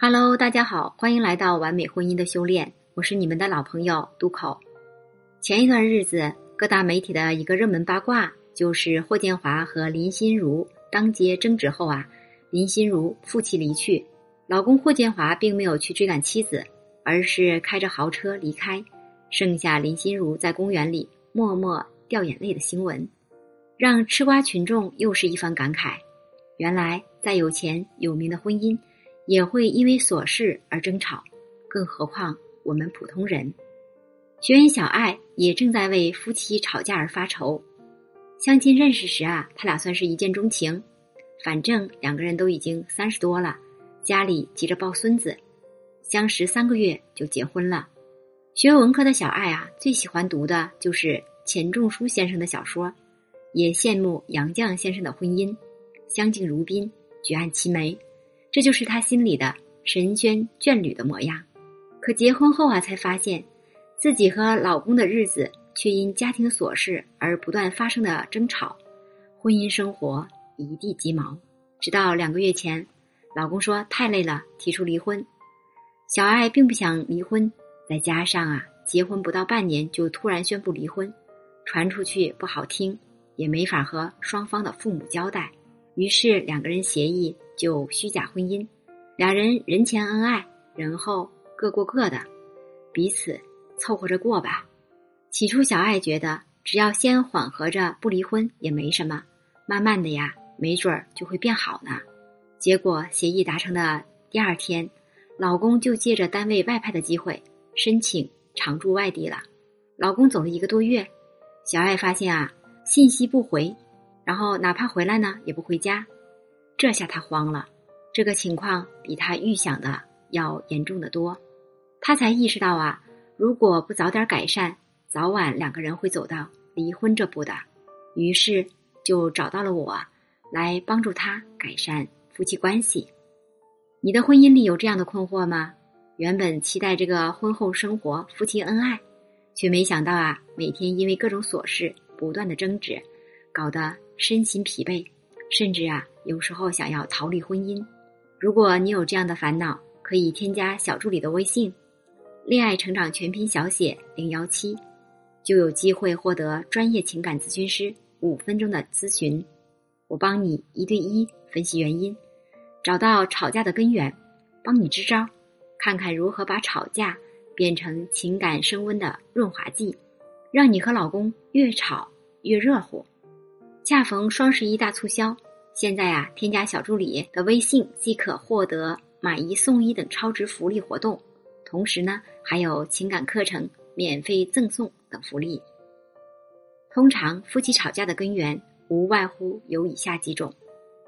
Hello，大家好，欢迎来到完美婚姻的修炼，我是你们的老朋友渡口。前一段日子，各大媒体的一个热门八卦就是霍建华和林心如当街争执后啊，林心如负气离去，老公霍建华并没有去追赶妻子，而是开着豪车离开，剩下林心如在公园里默默掉眼泪的新闻，让吃瓜群众又是一番感慨。原来，再有钱有名的婚姻，也会因为琐事而争吵，更何况我们普通人。学员小爱也正在为夫妻吵架而发愁。相亲认识时啊，他俩算是一见钟情，反正两个人都已经三十多了，家里急着抱孙子，相识三个月就结婚了。学文科的小爱啊，最喜欢读的就是钱钟书先生的小说，也羡慕杨绛先生的婚姻。相敬如宾，举案齐眉，这就是他心里的神仙眷侣的模样。可结婚后啊，才发现自己和老公的日子却因家庭琐事而不断发生的争吵，婚姻生活一地鸡毛。直到两个月前，老公说太累了，提出离婚。小爱并不想离婚，再加上啊，结婚不到半年就突然宣布离婚，传出去不好听，也没法和双方的父母交代。于是两个人协议就虚假婚姻，俩人人前恩爱，人后各过各的，彼此凑合着过吧。起初小爱觉得只要先缓和着不离婚也没什么，慢慢的呀，没准儿就会变好呢。结果协议达成的第二天，老公就借着单位外派的机会申请常驻外地了。老公走了一个多月，小爱发现啊，信息不回。然后哪怕回来呢，也不回家，这下他慌了。这个情况比他预想的要严重的多，他才意识到啊，如果不早点改善，早晚两个人会走到离婚这步的。于是就找到了我，来帮助他改善夫妻关系。你的婚姻里有这样的困惑吗？原本期待这个婚后生活夫妻恩爱，却没想到啊，每天因为各种琐事不断的争执，搞得。身心疲惫，甚至啊，有时候想要逃离婚姻。如果你有这样的烦恼，可以添加小助理的微信“恋爱成长全拼小写零幺七”，就有机会获得专业情感咨询师五分钟的咨询，我帮你一对一分析原因，找到吵架的根源，帮你支招，看看如何把吵架变成情感升温的润滑剂，让你和老公越吵越热乎。恰逢双十一大促销，现在啊，添加小助理的微信即可获得买一送一等超值福利活动，同时呢，还有情感课程免费赠送等福利。通常夫妻吵架的根源无外乎有以下几种：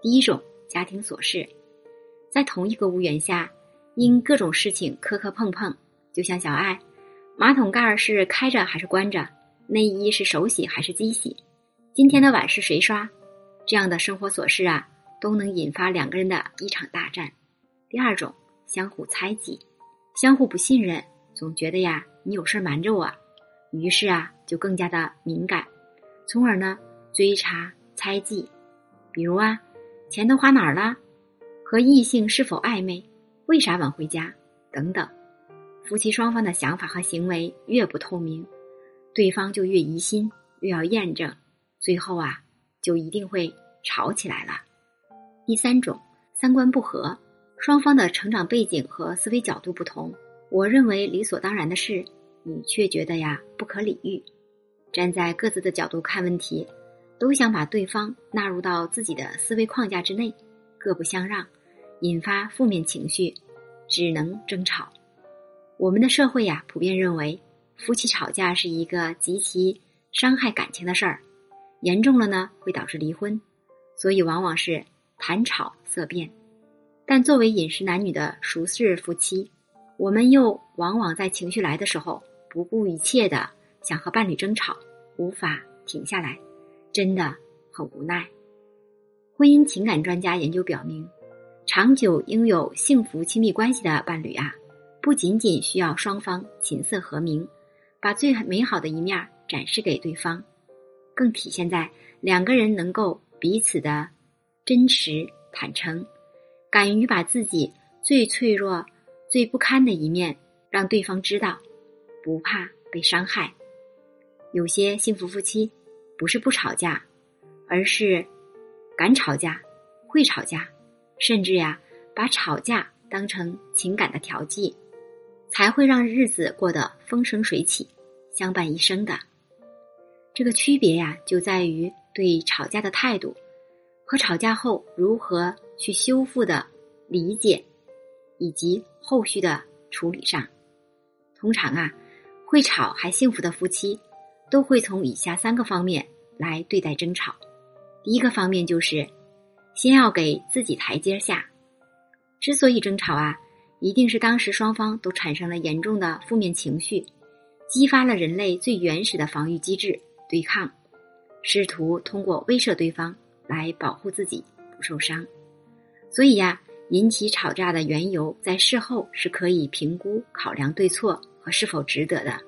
第一种，家庭琐事，在同一个屋檐下，因各种事情磕磕碰碰，就像小爱，马桶盖是开着还是关着，内衣是手洗还是机洗。今天的碗是谁刷？这样的生活琐事啊，都能引发两个人的一场大战。第二种，相互猜忌，相互不信任，总觉得呀，你有事瞒着我，于是啊，就更加的敏感，从而呢，追查猜忌。比如啊，钱都花哪儿了？和异性是否暧昧？为啥晚回家？等等。夫妻双方的想法和行为越不透明，对方就越疑心，越要验证。最后啊，就一定会吵起来了。第三种，三观不合，双方的成长背景和思维角度不同，我认为理所当然的事，你却觉得呀不可理喻。站在各自的角度看问题，都想把对方纳入到自己的思维框架之内，各不相让，引发负面情绪，只能争吵。我们的社会呀，普遍认为夫妻吵架是一个极其伤害感情的事儿。严重了呢，会导致离婚，所以往往是谈吵色变。但作为饮食男女的熟识夫妻，我们又往往在情绪来的时候，不顾一切的想和伴侣争吵，无法停下来，真的很无奈。婚姻情感专家研究表明，长久拥有幸福亲密关系的伴侣啊，不仅仅需要双方琴瑟和鸣，把最美好的一面展示给对方。更体现在两个人能够彼此的真实坦诚，敢于把自己最脆弱、最不堪的一面让对方知道，不怕被伤害。有些幸福夫妻不是不吵架，而是敢吵架、会吵架，甚至呀把吵架当成情感的调剂，才会让日子过得风生水起、相伴一生的。这个区别呀，就在于对吵架的态度和吵架后如何去修复的理解，以及后续的处理上。通常啊，会吵还幸福的夫妻，都会从以下三个方面来对待争吵。第一个方面就是，先要给自己台阶下。之所以争吵啊，一定是当时双方都产生了严重的负面情绪，激发了人类最原始的防御机制。对抗，试图通过威慑对方来保护自己不受伤，所以呀，引起吵架的缘由在事后是可以评估、考量对错和是否值得的。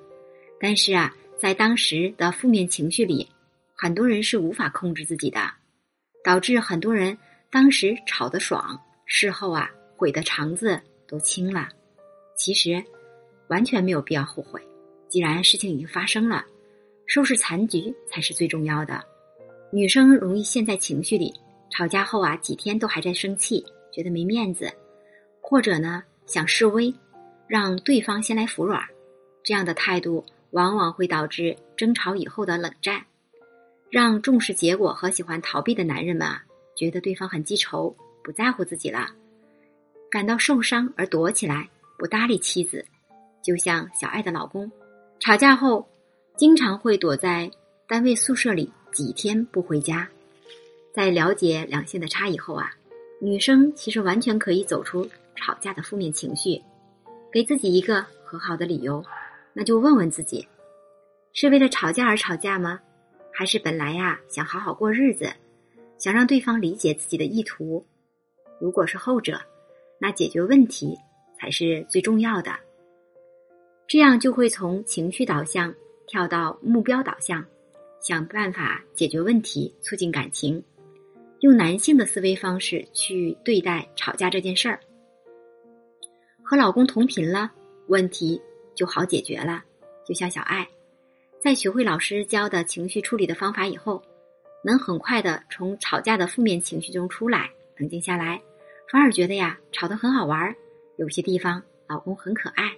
但是啊，在当时的负面情绪里，很多人是无法控制自己的，导致很多人当时吵得爽，事后啊悔的肠子都青了。其实完全没有必要后悔，既然事情已经发生了。收拾残局才是最重要的。女生容易陷在情绪里，吵架后啊几天都还在生气，觉得没面子，或者呢想示威，让对方先来服软，这样的态度往往会导致争吵以后的冷战，让重视结果和喜欢逃避的男人们啊觉得对方很记仇，不在乎自己了，感到受伤而躲起来，不搭理妻子，就像小爱的老公，吵架后。经常会躲在单位宿舍里几天不回家。在了解两性的差异后啊，女生其实完全可以走出吵架的负面情绪，给自己一个和好的理由。那就问问自己，是为了吵架而吵架吗？还是本来呀想好好过日子，想让对方理解自己的意图？如果是后者，那解决问题才是最重要的。这样就会从情绪导向。跳到目标导向，想办法解决问题，促进感情，用男性的思维方式去对待吵架这件事儿。和老公同频了，问题就好解决了。就像小爱，在学会老师教的情绪处理的方法以后，能很快的从吵架的负面情绪中出来，冷静下来，反而觉得呀，吵得很好玩儿，有些地方老公很可爱，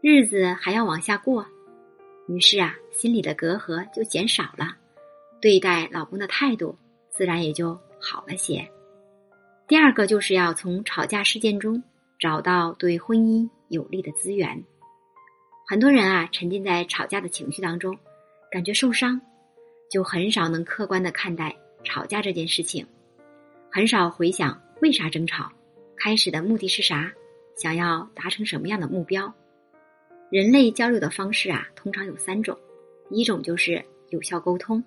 日子还要往下过。于是啊，心里的隔阂就减少了，对待老公的态度自然也就好了些。第二个就是要从吵架事件中找到对婚姻有利的资源。很多人啊，沉浸在吵架的情绪当中，感觉受伤，就很少能客观的看待吵架这件事情，很少回想为啥争吵，开始的目的是啥，想要达成什么样的目标。人类交流的方式啊，通常有三种。一种就是有效沟通，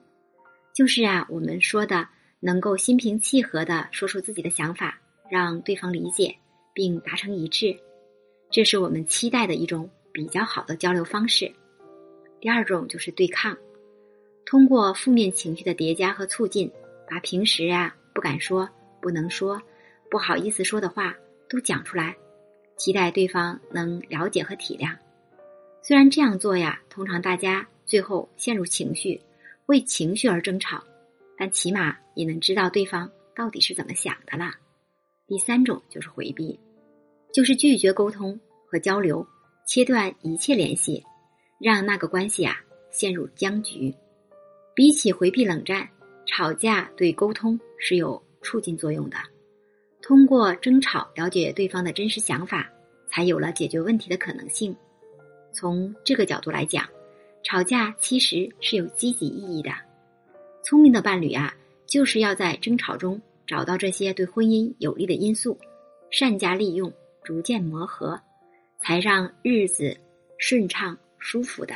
就是啊，我们说的能够心平气和的说出自己的想法，让对方理解并达成一致，这是我们期待的一种比较好的交流方式。第二种就是对抗，通过负面情绪的叠加和促进，把平时啊不敢说、不能说、不好意思说的话都讲出来，期待对方能了解和体谅。虽然这样做呀，通常大家最后陷入情绪，为情绪而争吵，但起码也能知道对方到底是怎么想的了。第三种就是回避，就是拒绝沟通和交流，切断一切联系，让那个关系啊陷入僵局。比起回避冷战，吵架对沟通是有促进作用的。通过争吵了解对方的真实想法，才有了解决问题的可能性。从这个角度来讲，吵架其实是有积极意义的。聪明的伴侣啊，就是要在争吵中找到这些对婚姻有利的因素，善加利用，逐渐磨合，才让日子顺畅舒服的。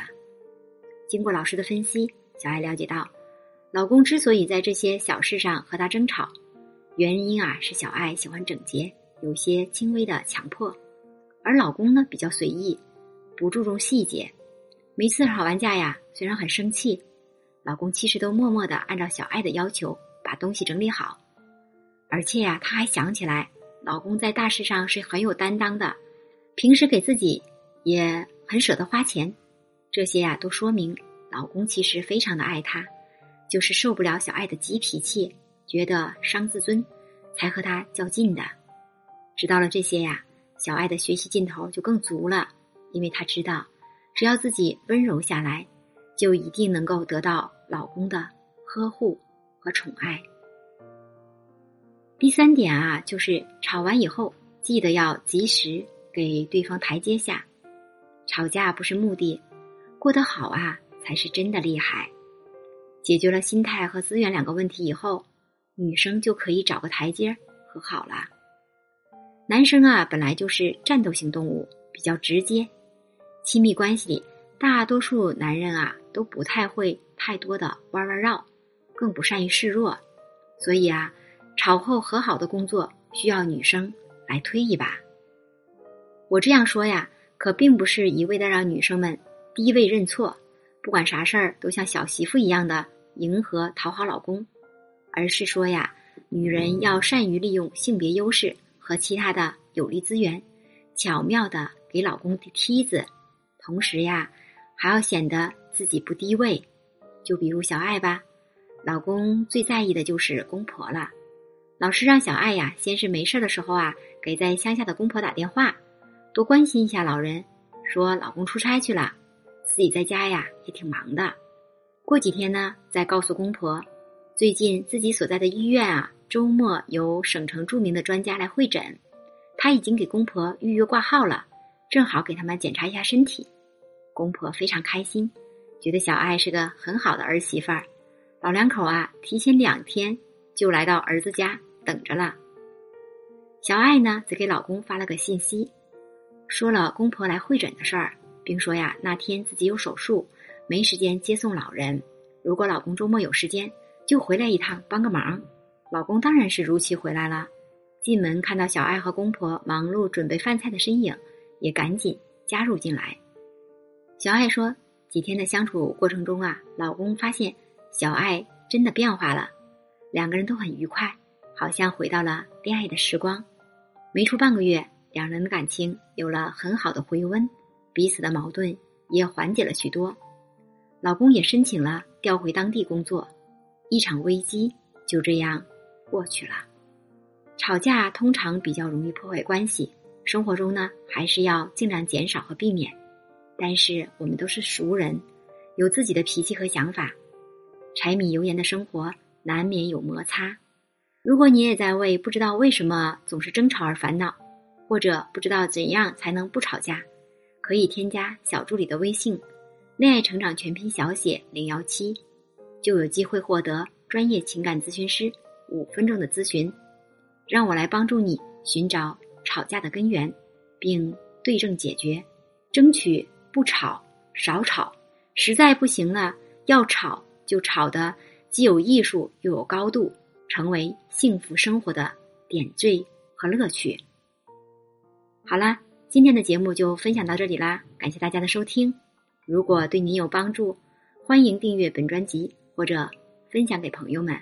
经过老师的分析，小爱了解到，老公之所以在这些小事上和他争吵，原因啊是小爱喜欢整洁，有些轻微的强迫，而老公呢比较随意。不注重细节，每次吵完架呀，虽然很生气，老公其实都默默的按照小爱的要求把东西整理好，而且呀，他还想起来老公在大事上是很有担当的，平时给自己也很舍得花钱，这些呀都说明老公其实非常的爱她，就是受不了小爱的急脾气，觉得伤自尊，才和她较劲的。知道了这些呀，小爱的学习劲头就更足了，因为她知道，只要自己温柔下来，就一定能够得到老公的呵护和宠爱。第三点啊，就是吵完以后，记得要及时给对方台阶下。吵架不是目的，过得好啊才是真的厉害。解决了心态和资源两个问题以后，女生就可以找个台阶和好了。男生啊，本来就是战斗性动物，比较直接。亲密关系里，大多数男人啊都不太会太多的弯弯绕，更不善于示弱，所以啊。吵后和好的工作需要女生来推一把。我这样说呀，可并不是一味的让女生们低位认错，不管啥事儿都像小媳妇一样的迎合讨好老公，而是说呀，女人要善于利用性别优势和其他的有利资源，巧妙的给老公递梯子，同时呀，还要显得自己不低位。就比如小爱吧，老公最在意的就是公婆了。老师让小爱呀，先是没事的时候啊，给在乡下的公婆打电话，多关心一下老人。说老公出差去了，自己在家呀也挺忙的。过几天呢，再告诉公婆，最近自己所在的医院啊，周末有省城著名的专家来会诊，他已经给公婆预约挂号了，正好给他们检查一下身体。公婆非常开心，觉得小爱是个很好的儿媳妇儿。老两口啊，提前两天就来到儿子家。等着了。小爱呢，则给老公发了个信息，说了公婆来会诊的事儿，并说呀，那天自己有手术，没时间接送老人。如果老公周末有时间，就回来一趟帮个忙。老公当然是如期回来了。进门看到小爱和公婆忙碌准备饭菜的身影，也赶紧加入进来。小爱说，几天的相处过程中啊，老公发现小爱真的变化了，两个人都很愉快。好像回到了恋爱的时光，没出半个月，两人的感情有了很好的回温，彼此的矛盾也缓解了许多。老公也申请了调回当地工作，一场危机就这样过去了。吵架通常比较容易破坏关系，生活中呢还是要尽量减少和避免。但是我们都是熟人，有自己的脾气和想法，柴米油盐的生活难免有摩擦。如果你也在为不知道为什么总是争吵而烦恼，或者不知道怎样才能不吵架，可以添加小助理的微信“恋爱成长全拼小写零幺七”，就有机会获得专业情感咨询师五分钟的咨询，让我来帮助你寻找吵架的根源，并对症解决，争取不吵少吵，实在不行了要吵就吵的既有艺术又有高度。成为幸福生活的点缀和乐趣。好啦，今天的节目就分享到这里啦，感谢大家的收听。如果对您有帮助，欢迎订阅本专辑或者分享给朋友们。